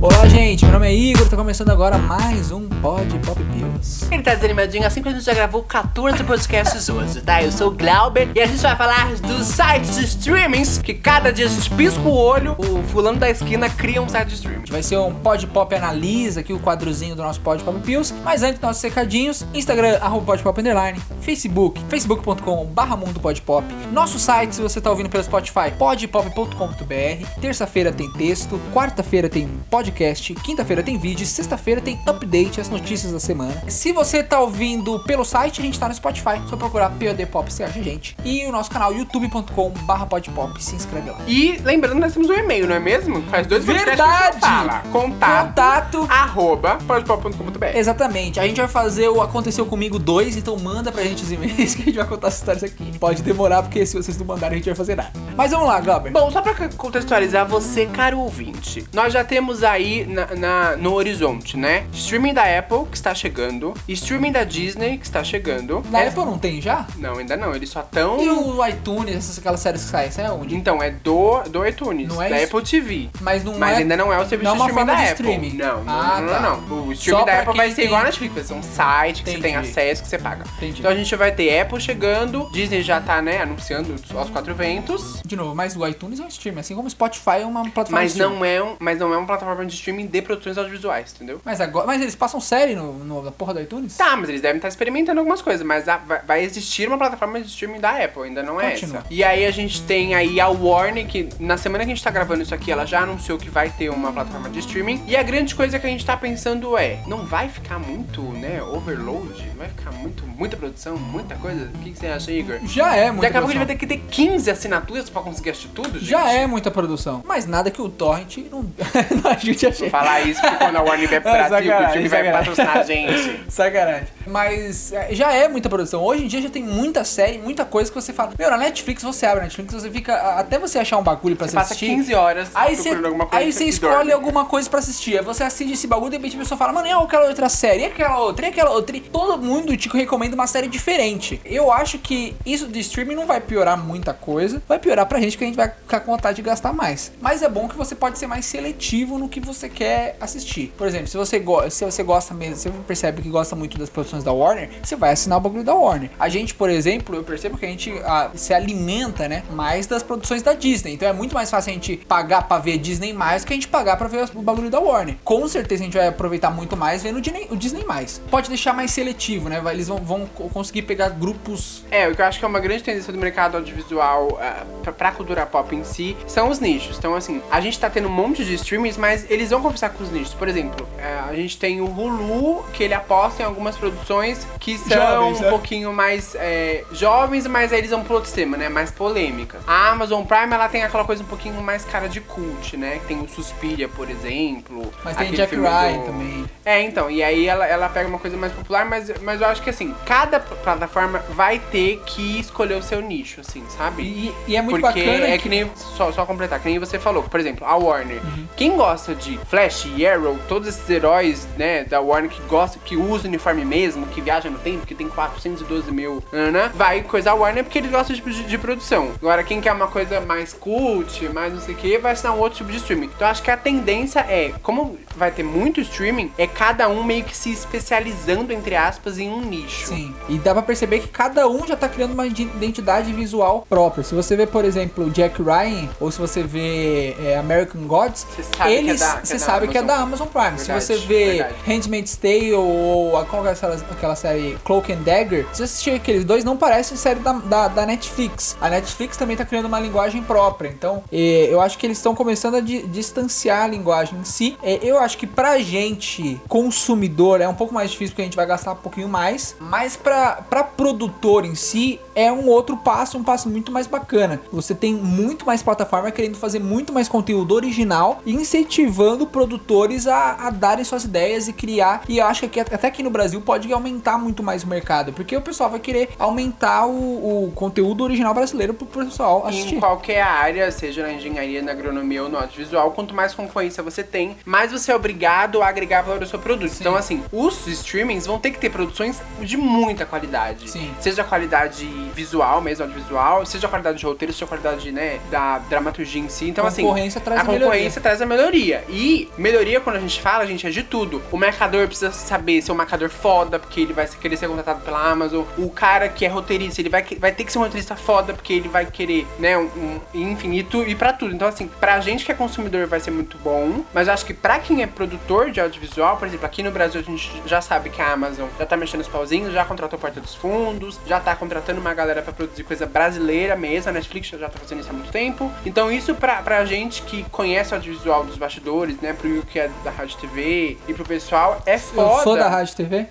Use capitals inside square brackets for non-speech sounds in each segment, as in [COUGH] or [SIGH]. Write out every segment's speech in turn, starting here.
Olá, gente. Meu nome é Igor. Tá começando agora mais um Pod Pop Pills. Ele tá desanimadinho assim que a gente já gravou 14 podcasts hoje, tá? Eu sou o Glauber e a gente vai falar dos sites de streamings que cada dia a gente pisca o olho, o fulano da esquina cria um site de streaming. Vai ser um Pod Pop Analisa aqui, o quadrozinho do nosso Pod Pop Pills. Mas antes, nossos secadinhos: Instagram, arroba Pod Pop Underline, Facebook, facebook.com barra Mundo Pod Pop. Nosso site, se você tá ouvindo pelo Spotify, podpop.com.br. Terça-feira tem texto, quarta-feira tem podcast, quinta-feira tem vídeo, sexta-feira tem update, as notícias da semana. Se você tá ouvindo pelo site, a gente tá no Spotify, só procurar POD Pop, você acha a gente. E o nosso canal youtube.com barra podpop, se inscreve lá. E lembrando, nós temos um e-mail, não é mesmo? Faz dois podcasts que Verdade! fala. Contato, Contato arroba podpop.com.br. Exatamente. A gente vai fazer o Aconteceu Comigo 2, então manda pra gente os e-mails [LAUGHS] que a gente vai contar as histórias aqui. Pode demorar, porque se vocês não mandarem, a gente vai fazer nada. Mas vamos lá, Glauber. Bom, só pra contextualizar você, caro ouvinte, nós já temos aí na, na- no horizonte, né? Streaming da Apple, que está chegando, streaming da Disney, que está chegando. Na É- Apple não tem já? Não, ainda não, eles só estão... E o iTunes, essas aquelas séries que saem, sabe onde? Então, é do, do iTunes, Não é da isso? Apple TV. Mas não Mas é. ainda não é o serviço não é de streaming da de Apple. streaming. Não, não, Ah, não, tá. não, não. O streaming Só da Apple vai ser igual a tem- Netflix, é um site que você tem Entendi. acesso que você paga. Entendi. Então a gente vai ter Apple chegando, Disney já tá, né, anunciando aos quatro ventos. De novo, mas o iTunes é um streaming, assim como o Spotify é uma plataforma Mas de streaming. não, é um, mas não é uma plataforma de streaming de produções audiovisuais, entendeu? Mas agora. Mas eles passam série no, no, na porra do iTunes? Tá, mas eles devem estar experimentando algumas coisas, mas a- vai, vai existir uma plataforma de streaming da Apple, ainda não é Continua. essa. E aí a gente tem aí a Warner, que na semana que a gente tá gravando isso aqui, ela já anunciou que vai ter uma plataforma de streaming. E a grande coisa que a gente tá pensando é, não vai ficar muito, né, overload? Vai ficar muito, muita produção, muita coisa? O que, que você acha, Igor? Já é muito. Daqui a pouco a gente vai ter que ter 15 assinaturas pra conseguir assistir tudo, gente? Já é muita produção. Mas nada que o Torrent não, [LAUGHS] não ajude a Vou gente. falar isso porque quando a Warner vier pro [LAUGHS] É, Brasil, o time vai patrocinar a gente. Sacanagem. Mas é, já é muita produção. Hoje em dia já tem muita série, muita coisa que você fala. Meu, na Netflix você abre a Netflix, você fica. Até você achar um bagulho pra Você passa assistir. 15 horas Aí você, alguma coisa aí e você e escolhe dorme. alguma coisa pra assistir. Aí você assiste esse bagulho, de repente a pessoa fala, mano, e aquela outra série? E aquela outra? E aquela outra? E todo mundo te recomenda uma série diferente. Eu acho que isso de streaming não vai piorar muita coisa. Vai piorar pra gente que a gente vai ficar com vontade de gastar mais. Mas é bom que você pode ser mais seletivo no que você quer assistir. Por exemplo, se você, go se você gosta mesmo, você percebe que gosta muito das produções da Warner, você vai assinar o bagulho da Warner. A gente, por exemplo, eu percebo que a gente ah, se alimenta, né, mais das produções da Disney. Então é muito mais fácil a gente pagar pra ver Disney mais que a gente pagar pra ver o bagulho da Warner. Com certeza a gente vai aproveitar muito mais vendo o Disney, o Disney mais. Pode deixar mais seletivo, né? Eles vão, vão co- conseguir pegar grupos. É, o que eu acho que é uma grande tendência do mercado audiovisual ah, pra, cultura pop em si são os nichos. Então, assim, a gente tá tendo um monte de streamings, mas eles vão conversar com os nichos. Por exemplo, eh, a gente tem o Hulu, que ele aposta em algumas produções que são Jovens, um né? pouquinho mais eh, jovens, mas aí eles vão pro outro extremo, né? Mais polêmicas. A Amazon Prime, ela tem aquela coisa um pouquinho mais cara de cult, né? Tem o Suspiria, por exemplo. Mas tem Jack Ryan do- também. é, então, e aí ela, ela pega uma coisa mais popular, mas, mas eu acho que assim, cada plataforma vai ter que escolher o seu nicho, assim, sabe? E, e é muito Porque bacana. é que nem, só, só completar, que nem você falou, por exemplo, a Warner. Uhum. Quem gosta de Flash e Arrow, todos esses heróis, né, da Warner que gosta, que usa o uniforme mesmo, que viaja no tempo, que tem 412 mil, né, vai coisar Warner porque eles gostam de, de, de produção. Agora, quem quer uma coisa mais cult, mais não sei o que, vai assinar um outro tipo de streaming. Então, acho que a tendência é, como vai ter muito streaming, é cada um meio que se especializando, entre aspas, em um nicho. Sim. E dá pra perceber que cada um já tá criando uma ide- identidade visual própria. Se você vê, por exemplo, Jack Ryan, ou se você vê é, American Gods, Você sabe que é eles, da- que é sabe que é Amazon. da Amazon Prime. se Verdade, você vê verdade. Handmaid's Tale ou qual é aquela, aquela série Cloak and Dagger, se você assistir aqueles dois, não parecem série da, da, da Netflix. A Netflix também tá criando uma linguagem própria. Então, eu acho que eles estão começando a di- distanciar a linguagem em si. Eu acho que pra gente, consumidor, é um pouco mais difícil porque a gente vai gastar um pouquinho mais. Mas pra, pra produtor em si, é um outro passo, um passo muito mais bacana. Você tem muito mais plataforma querendo fazer muito mais conteúdo original incentivando produtores a, a darem suas ideias e criar. E eu acho que aqui até aqui no Brasil pode aumentar muito mais o mercado, porque o pessoal vai querer aumentar o, o conteúdo original brasileiro pro pessoal assistir. Em qualquer área, seja na engenharia, na agronomia ou no audiovisual, quanto mais concorrência você tem, mais você é obrigado a agregar valor ao seu produto. Então, assim, os streamings vão ter que ter produções de muita qualidade. Sim. Seja a qualidade visual mesmo, audiovisual, seja a qualidade de roteiro, seja a qualidade, né, da dramaturgia em si. Então, assim, Concorrência traz a a melhoria. concorrência traz a melhoria. E melhoria, quando a gente fala, a gente, é de tudo. O mercador precisa saber ser um mercador foda, porque ele vai querer ser contratado pela Amazon. O cara que é roteirista, ele vai, vai ter que ser um roteirista foda, porque ele vai querer, né, um, um infinito e pra tudo. Então, assim, pra gente que é consumidor vai ser muito bom, mas eu acho que pra quem é produtor de audiovisual, por exemplo, aqui no Brasil a gente já sabe que a Amazon já tá mexendo os pauzinhos, já contratou Porta dos Fundos, já tá contratando uma galera pra produzir coisa brasileira mesmo, a Netflix já tá fazendo isso há muito tempo. Então, isso pra, pra gente que conhece o audiovisual dos bastidores, né, pro Will que é da Rádio TV e pro pessoal, é foda. Eu sou da Rádio TV?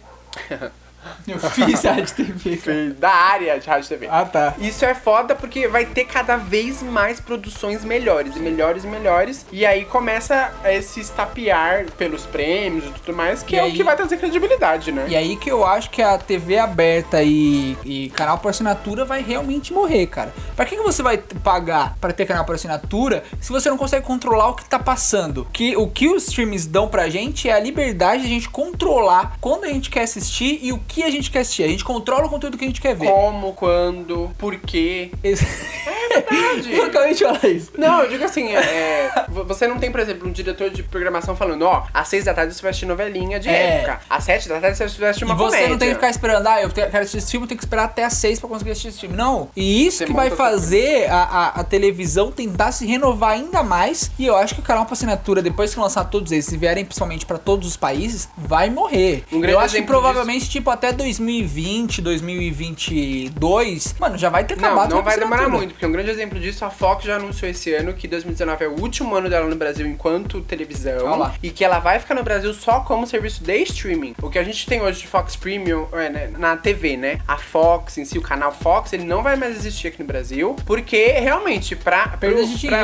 [LAUGHS] [LAUGHS] Eu fiz a Rádio TV, cara. da área de Rádio TV. Ah, tá. Isso é foda porque vai ter cada vez mais produções melhores e melhores e melhores. E aí começa a se estapear pelos prêmios e tudo mais, que E é aí- o que vai trazer credibilidade, né? E aí que eu acho que a TV aberta e, e canal por assinatura vai realmente morrer, cara. Pra que, que você vai pagar pra ter canal por assinatura se você não consegue controlar o que tá passando? Que, o que os streams dão pra gente é a liberdade de a gente controlar quando a gente quer assistir e o que a gente quer assistir. A gente controla o conteúdo que a gente quer ver. Como, quando, por quê. Esse- [LAUGHS] Verdade. eu acabei de falar isso. Não, eu digo assim, é, vo- você não tem, por exemplo, um diretor de programação falando, ó, às seis da tarde você vai assistir novelinha de É. época, às sete da tarde você vai assistir uma e você comédia. não tem que ficar esperando, ah, eu quero assistir esse filme, eu tenho que esperar até as seis pra conseguir assistir esse filme. Não. E isso Você que vai fazer a, a, a televisão tentar se renovar ainda mais. E eu acho que o canal pra assinatura, depois que lançar todos eles, e vierem principalmente pra todos os países, vai morrer. Um grande eu acho que provavelmente, tipo, até 2020, 2022, mano, já vai ter Não, acabado não a vai demorar muito, porque um grande exemplo disso, a Fox já anunciou esse ano que 2019 é o último ano dela no Brasil enquanto televisão. Olha lá. E que ela vai ficar no Brasil só como serviço de streaming. O que a gente tem hoje de Fox Premium é, né, na TV, né? A Fox em si, o canal Fox, ele não vai mais existir aqui no Brasil, porque realmente, de pra,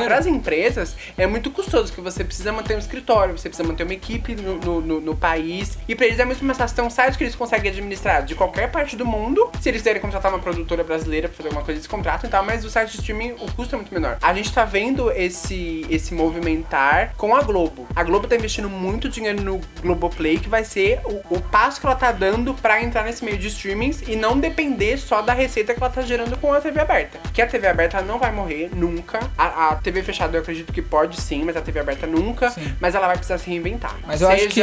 pras empresas, é muito custoso, que você precisa manter um escritório, você precisa manter uma equipe no, no, no- no país. E pra eles é muito mais fácil ter um site que eles conseguem administrar de qualquer parte do mundo. Se eles quiserem contratar uma produtora brasileira pra fazer alguma coisa, eles contratam e tal, mas o site de streaming, o custo é muito menor. A gente tá vendo esse, esse movimentar com a Globo. A Globo tá investindo muito dinheiro no Globoplay, que vai ser o, o passo que ela tá dando pra entrar nesse meio de streamings e não depender só da receita que ela tá gerando com a TV aberta. Que a TV aberta não vai morrer nunca. A, a TV fechada eu acredito que pode sim, mas a TV aberta nunca. Sim. Mas ela vai precisar se reinventar. Mas eu acho que,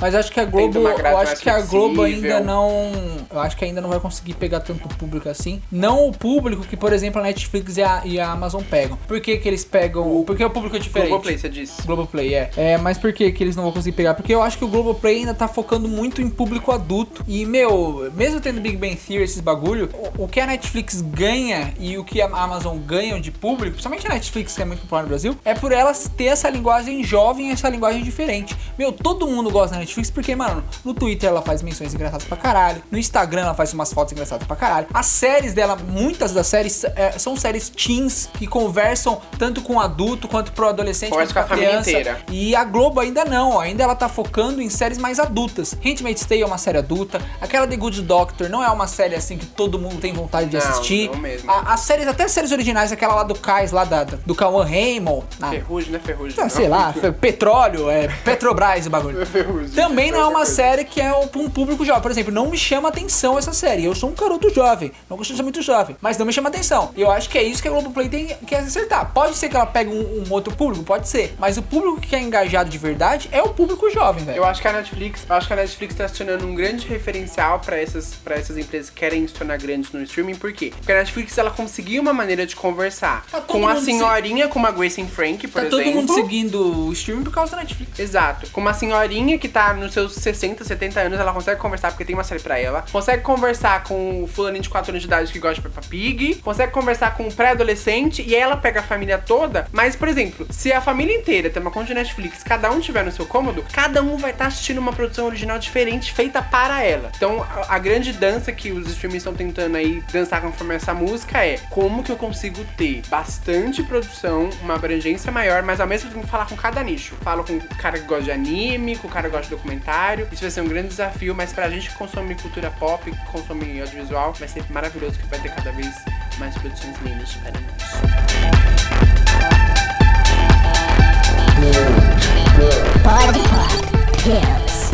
mas acho que a Globo, eu acho que a Globo ainda não, eu acho que ainda não vai conseguir pegar tanto público assim. Não o público que, por exemplo, a Netflix e a, e a Amazon pegam. Por que que eles pegam? Porque o público é diferente. Globoplay, você disse. Globoplay, é. É, mas por que, que eles não vão conseguir pegar? Porque eu acho que o Globoplay ainda tá focando muito em público adulto. E, meu, mesmo tendo Big Bang Theory, esses bagulho, o, o que a Netflix ganha e o que a Amazon ganham de público, principalmente a Netflix, que é muito popular no Brasil, é por elas ter essa linguagem jovem, essa linguagem diferente. Meu, todo mundo gosta da Netflix porque, mano, no Twitter ela faz menções engraçadas pra caralho, no Instagram ela faz umas fotos engraçadas pra caralho. As séries dela, muitas das séries é, são séries teens que conversam tanto com o adulto quanto pro adolescente, quanto com a família criança. inteira. E a Globo ainda não, ainda ela tá focando em séries mais adultas. Handmaid's Tale é uma série adulta, aquela The Good Doctor não é uma série assim que todo mundo tem vontade de Não, assistir. não mesmo. A- as séries, até séries originais, aquela lá do Cais, lá da, do Cauã Raymond, na- Ferrugem, né? Ferrugem. ah, sei lá, petróleo, é [LAUGHS] Petrobras o bagulho. Ferrugem. Também não é uma série que é um público jovem. Por exemplo, não me chama atenção essa série. Eu sou um garoto jovem, não gosto de ser muito jovem, mas não me chama atenção. E eu acho que é isso que a Globoplay tem que acertar. Pode ser que ela pegue um, um outro público, pode ser, mas o público que é engajado de verdade é o público jovem, velho. Eu acho que a Netflix, eu acho que a Netflix tá se tornando um grande referencial pra essas, pra essas empresas que querem se tornar grandes no streaming, por quê? Porque a Netflix ela conseguiu uma maneira de conversar Tá com a mundo se- senhorinha, como a Grace Frank, por Tá exemplo. todo mundo seguindo o streaming por causa da Netflix. Exato. Com uma senhorinha que tá nos seus 60, 70 anos, ela consegue conversar porque tem uma série pra ela. Consegue conversar com o fulaninho de 4 anos de idade que gosta de Peppa Pig. Consegue conversar com um adolescente e ela pega a família toda. Mas, por exemplo, se a família inteira tem uma conta de Netflix, cada um tiver no seu cômodo, cada um vai estar assistindo uma produção original diferente feita para ela. Então, a, a grande dança que os streamers estão tentando aí dançar conforme essa música é como que eu consigo ter bastante produção, uma abrangência maior, mas ao mesmo tempo falar com cada nicho. Falo com o cara que gosta de anime, com o cara que gosta de documentário. Isso vai ser um grande desafio, mas pra gente que consome cultura pop, que consome audiovisual, vai ser maravilhoso que vai ter cada vez mais produções lindas para nós. Pode Hits.